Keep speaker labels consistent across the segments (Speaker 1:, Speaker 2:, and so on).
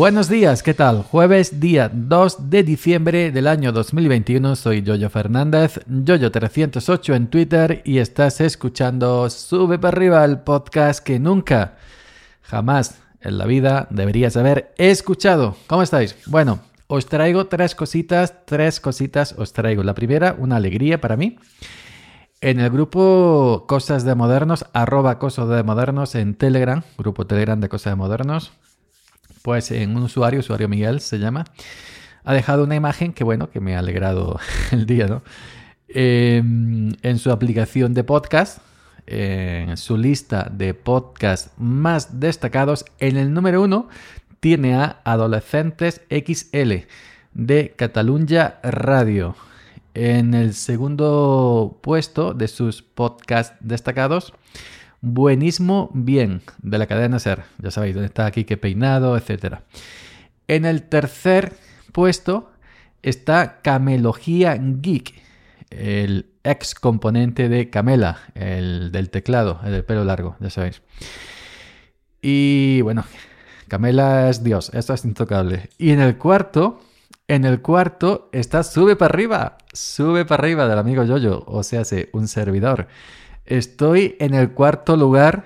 Speaker 1: Buenos días, ¿qué tal? Jueves día 2 de diciembre del año 2021, soy Yoyo Fernández, Yoyo308 en Twitter y estás escuchando Sube para arriba el podcast que nunca, jamás en la vida deberías haber escuchado. ¿Cómo estáis? Bueno, os traigo tres cositas, tres cositas os traigo. La primera, una alegría para mí. En el grupo Cosas de Modernos, arroba Cosas de Modernos en Telegram, grupo Telegram de Cosas de Modernos, pues en un usuario, usuario Miguel se llama, ha dejado una imagen que bueno, que me ha alegrado el día, ¿no? Em, en su aplicación de podcast, en su lista de podcasts más destacados, en el número uno tiene a Adolescentes XL de Catalunya Radio. En el segundo puesto de sus podcasts destacados, Buenismo Bien, de la cadena Ser. Ya sabéis, dónde está aquí que peinado, etc. En el tercer puesto está Camelogía Geek, el ex componente de Camela, el del teclado, el del pelo largo, ya sabéis. Y bueno, Camela es Dios, esto es intocable. Y en el cuarto en el cuarto está Sube para arriba, Sube para arriba del amigo Yoyo, o sea, un servidor. Estoy en el cuarto lugar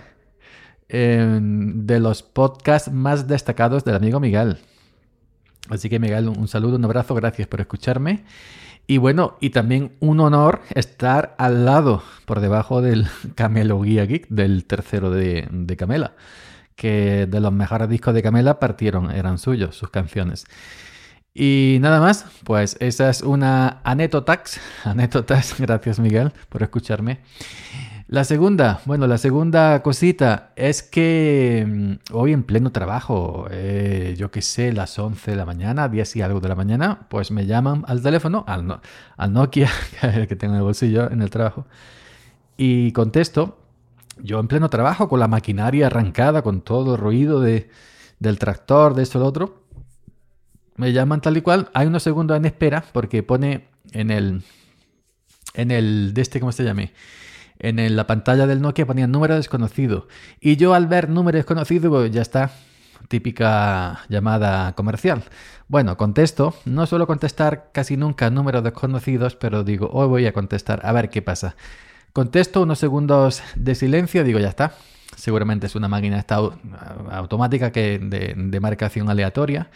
Speaker 1: de los podcasts más destacados del amigo Miguel. Así que Miguel, un saludo, un abrazo, gracias por escucharme. Y bueno, y también un honor estar al lado, por debajo del Camelo Guía Geek, del tercero de, de Camela, que de los mejores discos de Camela partieron, eran suyos, sus canciones. Y nada más, pues esa es una anécdotas. Anécdotas, gracias Miguel por escucharme. La segunda, bueno, la segunda cosita es que mm, hoy en pleno trabajo, eh, yo qué sé, las 11 de la mañana, 10 y algo de la mañana, pues me llaman al teléfono, al, al Nokia que tengo en el bolsillo en el trabajo, y contesto, yo en pleno trabajo con la maquinaria arrancada, con todo el ruido de, del tractor, de esto, lo otro me llaman tal y cual, hay unos segundos en espera porque pone en el, en el, de este, ¿cómo se llame? En la pantalla del Nokia ponía número desconocido. Y yo al ver número desconocido, pues ya está, típica llamada comercial. Bueno, contesto, no suelo contestar casi nunca números desconocidos, pero digo, hoy voy a contestar, a ver qué pasa. Contesto unos segundos de silencio, digo, ya está. Seguramente es una máquina automática que de, de marcación aleatoria.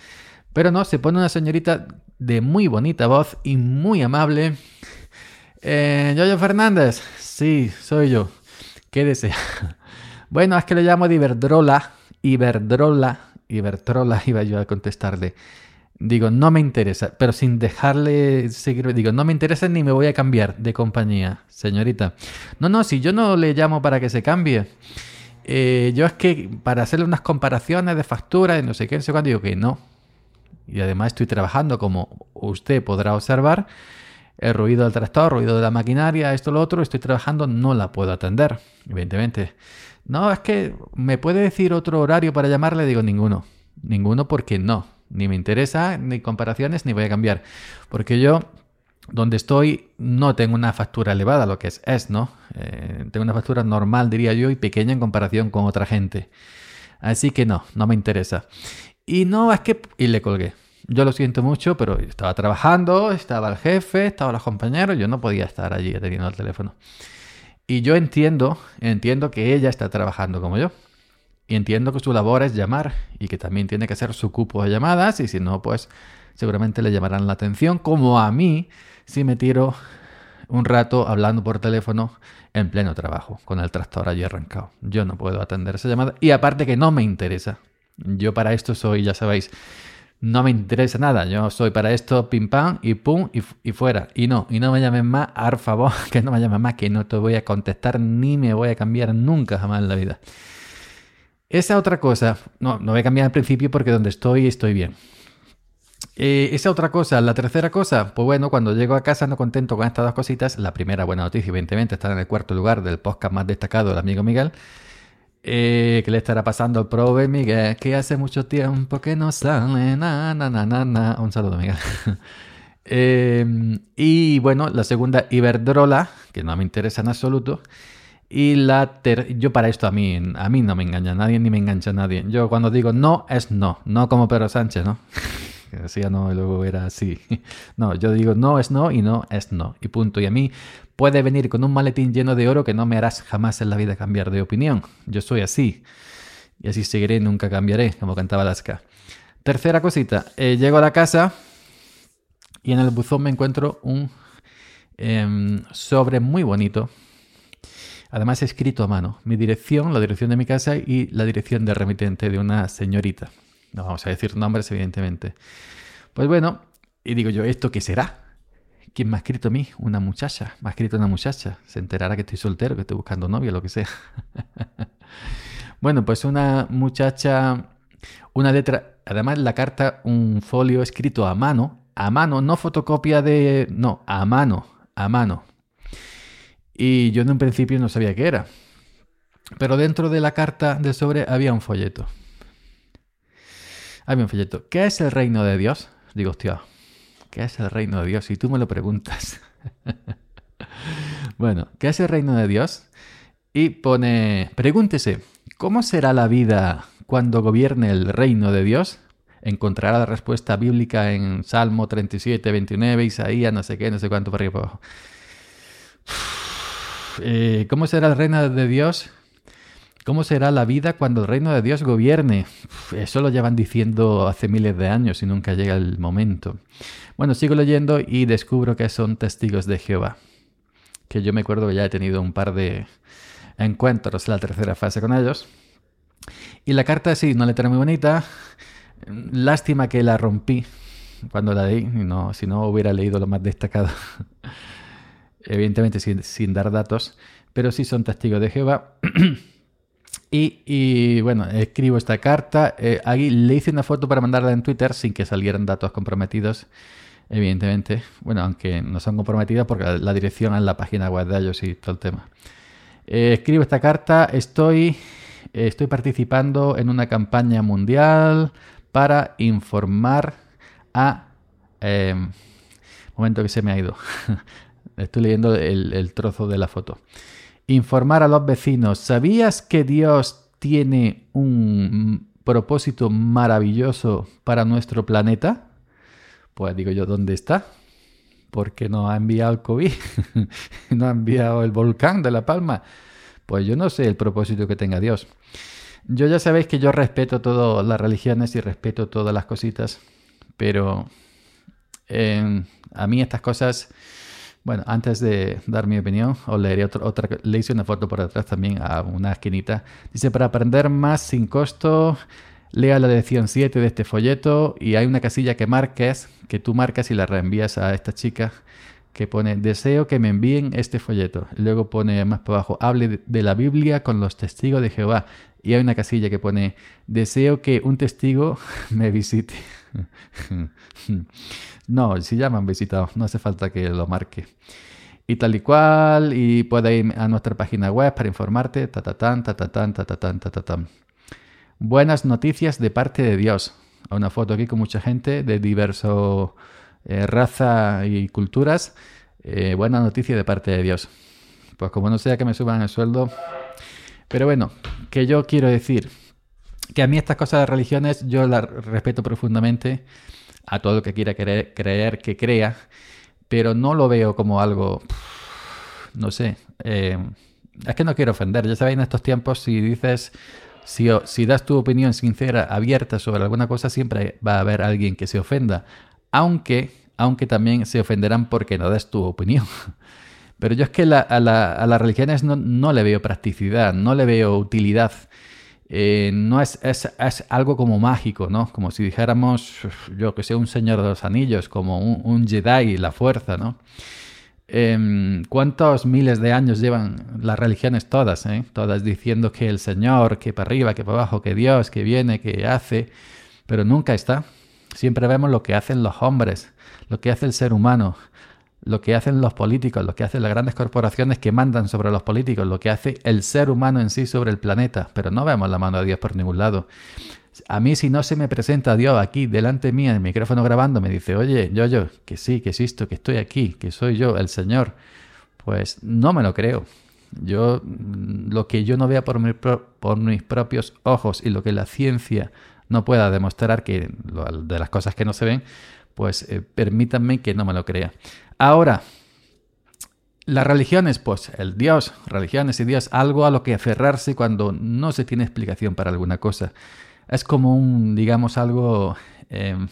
Speaker 1: Pero no, se pone una señorita de muy bonita voz y muy amable. Eh, Yoyo Fernández, sí, soy yo. ¿Qué desea? Bueno, es que le llamo de Iberdrola, Iberdrola, Iberdrola, iba yo a contestarle. Digo, no me interesa, pero sin dejarle seguir, digo, no me interesa ni me voy a cambiar de compañía, señorita. No, no, si yo no le llamo para que se cambie. Eh, yo es que para hacerle unas comparaciones de factura y no sé qué, no sé cuándo, digo que no, y además estoy trabajando como usted podrá observar. El ruido del tractor, ruido de la maquinaria, esto, lo otro, estoy trabajando, no la puedo atender, evidentemente. No, es que me puede decir otro horario para llamarle, digo ninguno. Ninguno porque no. Ni me interesa, ni comparaciones, ni voy a cambiar. Porque yo, donde estoy, no tengo una factura elevada, lo que es, es, ¿no? Eh, tengo una factura normal, diría yo, y pequeña en comparación con otra gente. Así que no, no me interesa. Y no, es que... Y le colgué. Yo lo siento mucho, pero estaba trabajando, estaba el jefe, estaban los compañeros, yo no podía estar allí teniendo el teléfono. Y yo entiendo, entiendo que ella está trabajando como yo. Y entiendo que su labor es llamar y que también tiene que hacer su cupo de llamadas y si no, pues seguramente le llamarán la atención, como a mí si me tiro un rato hablando por teléfono en pleno trabajo, con el tractor allí arrancado. Yo no puedo atender esa llamada y aparte que no me interesa. Yo para esto soy, ya sabéis, no me interesa nada. Yo soy para esto, pim pam, y pum, y, fuera. Y no, y no me llamen más, por que no me llamen más, que no te voy a contestar ni me voy a cambiar nunca jamás en la vida. Esa otra cosa, no, no voy a cambiar al principio porque donde estoy estoy bien. Eh, esa otra cosa, la tercera cosa, pues bueno, cuando llego a casa no contento con estas dos cositas. La primera buena noticia, evidentemente, está en el cuarto lugar del podcast más destacado del amigo Miguel. Eh, ¿Qué le estará pasando prove Miguel? Que hace mucho tiempo que no sale. Na, na, na, na, Un saludo, Miguel. Em, y bueno, la segunda, Iberdrola, que no me interesa en absoluto. Y la yo para esto a mí, a mí no me engaña nadie ni me engancha nadie. Yo cuando digo no es no, no como Pedro Sánchez, ¿no? que decía no y luego era así. No, yo digo no es no y no es no. Y punto. Y a mí puede venir con un maletín lleno de oro que no me harás jamás en la vida cambiar de opinión. Yo soy así. Y así seguiré, nunca cambiaré, como cantaba Alaska. Tercera cosita, eh, llego a la casa y en el buzón me encuentro un em, sobre muy bonito Además, escrito a mano. Mi dirección, la dirección de mi casa y la dirección de remitente de una señorita. No vamos a decir nombres, evidentemente. Pues bueno, y digo yo, ¿esto qué será? ¿Quién me ha escrito a mí? Una muchacha. Me ha escrito una muchacha. Se enterará que estoy soltero, que estoy buscando novia, lo que sea. bueno, pues una muchacha, una letra, además la carta, un folio escrito a mano, a mano, no fotocopia de, no, a mano, a mano. Y yo en un principio no sabía qué era. Pero dentro de la carta del sobre había un folleto. Había un folleto. ¿Qué es el reino de Dios? Digo, hostia, ¿qué es el reino de Dios? Y tú me lo preguntas. bueno, ¿qué es el reino de Dios? Y pone, pregúntese, ¿cómo será la vida cuando gobierne el reino de Dios? Encontrará la respuesta bíblica en Salmo 37, 29, Isaías, no sé qué, no sé cuánto para arriba. Eh, ¿cómo será el reino de Dios? ¿Cómo será la vida cuando el reino de Dios gobierne? eso lo llevan diciendo hace miles de años y nunca llega el momento. Bueno, sigo leyendo y descubro que son testigos de Jehová. Que yo me acuerdo que ya he tenido un par de encuentros en la tercera fase con ellos. Y la carta sí, una letra muy bonita. Lástima que la rompí cuando la leí, no, si no hubiera leído lo más destacado. evidentemente sin, dar datos, pero sí son testigos de Jehová. y, bueno, escribo esta carta. Eh, le hice una foto para mandarla en Twitter sin que salieran datos comprometidos, evidentemente. Bueno, aunque no son comprometidos porque la, dirección es la página web de ellos y todo el tema. Eh, escribo esta carta. Estoy, estoy participando en una campaña mundial para informar a... Eh, momento que se me ha ido. Estoy leyendo el, trozo de la foto. Informar a los vecinos. ¿Sabías que Dios tiene un propósito maravilloso para nuestro planeta? Pues digo yo, ¿dónde está? Porque no ha enviado el COVID, no ha enviado el volcán de La Palma. Pues yo no sé el propósito que tenga Dios. Yo ya sabéis que yo respeto todas las religiones y respeto todas las cositas, pero eh, a mí estas cosas bueno, antes de dar mi opinión, os leeré otra, le hice una foto por detrás también a una esquinita. Dice, para aprender más sin costo, lea la lección 7 de este folleto y hay una casilla que marques, que tú marcas y la reenvías a esta chica que pone, deseo que me envíen este folleto. luego pone más para abajo, hable de la Biblia con los testigos de Jehová. Y hay una casilla que pone, deseo que un testigo me visite. No, si ya me han visitado, no hace falta que lo marque. Y tal y cual, y puedes ir a nuestra página web para informarte, ta ta ta ta Buenas noticias de parte de Dios. Una foto aquí con mucha gente de diverso eh, raza y culturas. Eh, buena noticia de parte de Dios. Pues como no sea que me suban el sueldo. Pero bueno, que yo quiero decir que a mí estas cosas de religiones yo las respeto profundamente a todo lo que quiera creer, que crea, pero no lo veo como algo, no sé, eh, es que no quiero ofender, ya sabéis en estos tiempos si dices, si, si das tu opinión sincera, abierta sobre alguna cosa, siempre va a haber alguien que se ofenda, aunque, aunque también se ofenderán porque no das tu opinión. Pero yo es que a, las religiones no, no le veo practicidad, no le veo utilidad. Eh, no es, es, es, algo como mágico, ¿no? Como si dijéramos, yo que sé, un Señor de los Anillos, como un, un Jedi, la fuerza, ¿no? Em, ¿Cuántos miles de años llevan las religiones todas, eh? Todas diciendo que el Señor, que para arriba, que para abajo, que Dios, que viene, que hace, pero nunca está. Siempre vemos lo que hacen los hombres, lo que hace el ser humano lo que hacen los políticos, lo que hacen las grandes corporaciones que mandan sobre los políticos, lo que hace el ser humano en sí sobre el planeta, pero no vemos la mano de Dios por ningún lado. A mí si no se me presenta Dios aquí delante mía, en el micrófono grabando, me dice, oye, yo, yo, que sí, que existo, que estoy aquí, que soy yo, el Señor, pues no me lo creo. Yo, mm, lo que yo no vea por mis propios ojos y lo que la ciencia no pueda demostrar que de las cosas que no se ven, pues eh, permítanme que no me lo crea. Ahora, las religiones, pues el Dios, religiones y Dios, algo a lo que aferrarse cuando no se tiene explicación para alguna cosa. Es como un, digamos, algo... Em,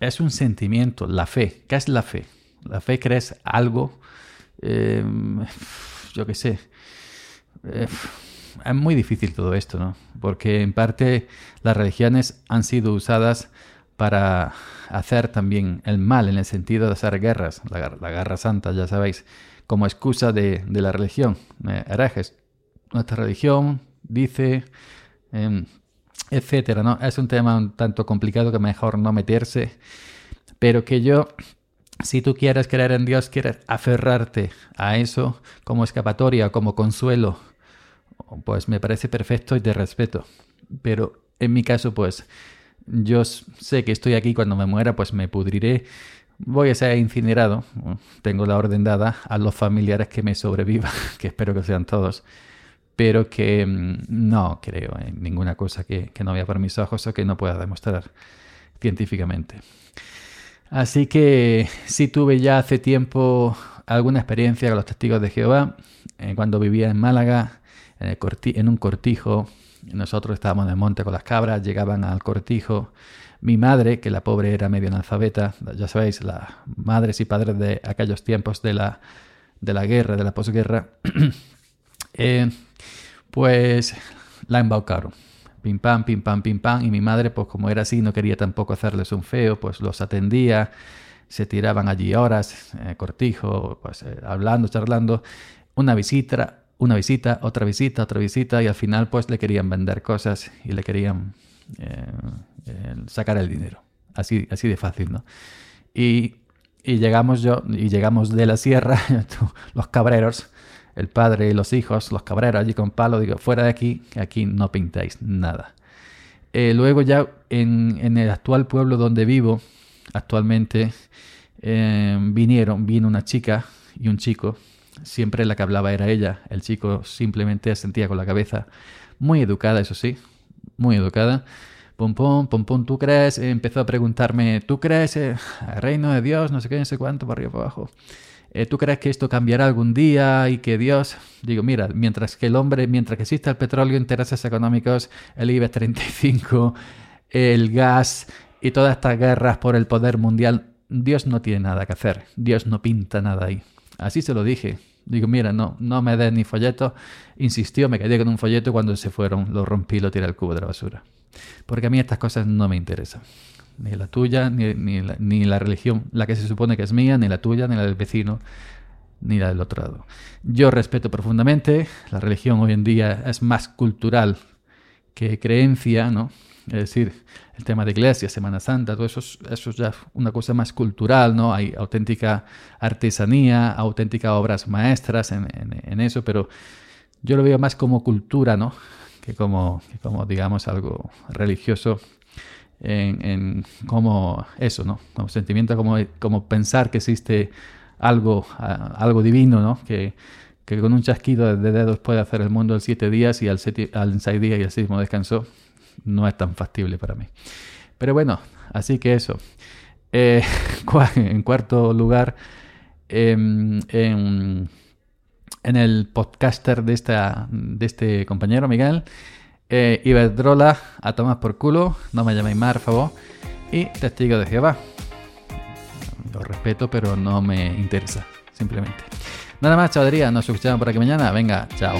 Speaker 1: es un sentimiento, la fe. ¿Qué es la fe? La fe crees algo, em, yo qué sé. Eh, es muy difícil todo esto, ¿no? Porque en parte las religiones han sido usadas para hacer también el mal en el sentido de hacer guerras, la, guerra santa, ya sabéis, como excusa de, la religión. Eh, herejes, nuestra religión dice, em, etcétera, ¿no? Es un tema un tanto complicado que mejor no meterse, pero que yo, si tú quieres creer en Dios, quieres aferrarte a eso como escapatoria, como consuelo, pues me parece perfecto y te respeto. Pero en mi caso, pues yo sé que estoy aquí cuando me muera, pues me pudriré. Voy a ser incinerado. Tengo la orden dada a los familiares que me sobrevivan, que espero que sean todos. Pero que mm, no creo en ninguna cosa que, no vea por mis ojos o que no pueda demostrar científicamente. Así que sí tuve ya hace tiempo alguna experiencia con los testigos de Jehová. Eh, cuando vivía en Málaga, en, un cortijo, nosotros estábamos en el monte con las cabras, llegaban al cortijo. Mi madre, que la pobre era medio analfabeta, ya sabéis, las madres y padres de aquellos tiempos de la, de la guerra, de la posguerra, eh, pues la embaucaron. Pim pam, pim pam, pim pam. Y mi madre, pues como era así, no quería tampoco hacerles un feo, pues los atendía, se tiraban allí horas, eh, cortijo, pues eh, hablando, charlando. Una visita, una visita, otra visita, otra visita y al final pues le querían vender cosas y le querían eh, eh, sacar el dinero. Así, así de fácil, ¿no? Y, llegamos yo, y llegamos de la sierra, los cabreros, el padre y los hijos, los cabreros allí con palo, digo, fuera de aquí, aquí no pintáis nada. Eh, luego ya en, en, el actual pueblo donde vivo, actualmente, vinieron, vino una chica y un chico Siempre la que hablaba era ella. El chico simplemente sentía con la cabeza. Muy educada, eso sí. Muy educada. Pum, pum, ¿tú crees? Empezó a preguntarme, ¿tú crees eh, reino de Dios? No sé qué, no sé cuánto, por arriba, por abajo. Eh, ¿Tú crees que esto cambiará algún día y que Dios... Digo, mira, mientras que el hombre, mientras que exista el petróleo, intereses económicos, el IBEX 35, el gas y todas estas guerras por el poder mundial, Dios no tiene nada que hacer. Dios no pinta nada ahí. Así se lo dije. Digo, mira, no, no me des ni folleto. Insistió, me quedé con un folleto y cuando se fueron lo rompí y lo tiré al cubo de la basura. Porque a mí estas cosas no me interesan. Ni la tuya, ni, ni, la, ni la religión, la que se supone que es mía, ni la tuya, ni la del vecino, ni la del otro lado. Yo respeto profundamente. La religión hoy en día es más cultural que creencia, ¿no? Es decir, el tema de iglesia, Semana Santa, todo eso, eso es ya una cosa más cultural, ¿no? Hay auténtica artesanía, auténticas obras maestras en, eso, pero yo lo veo más como cultura, ¿no? Que como, como digamos, algo religioso en, como eso, ¿no? Como sentimiento, como, como pensar que existe algo, algo divino, ¿no? Que, que con un chasquido de dedos puede hacer el mundo en siete días y al, al seis días y al séptimo descansó no es tan factible para mí. Pero bueno, así que eso. Eh, en cuarto lugar, em, en, el podcaster de, esta, de este compañero, Miguel, eh, Iberdrola, a tomar por culo, no me llaméis más, por favor, y Testigo de Jehová. Lo respeto, pero no me interesa, simplemente. Nada más, chavalería, nos escuchamos por aquí mañana. Venga, chao.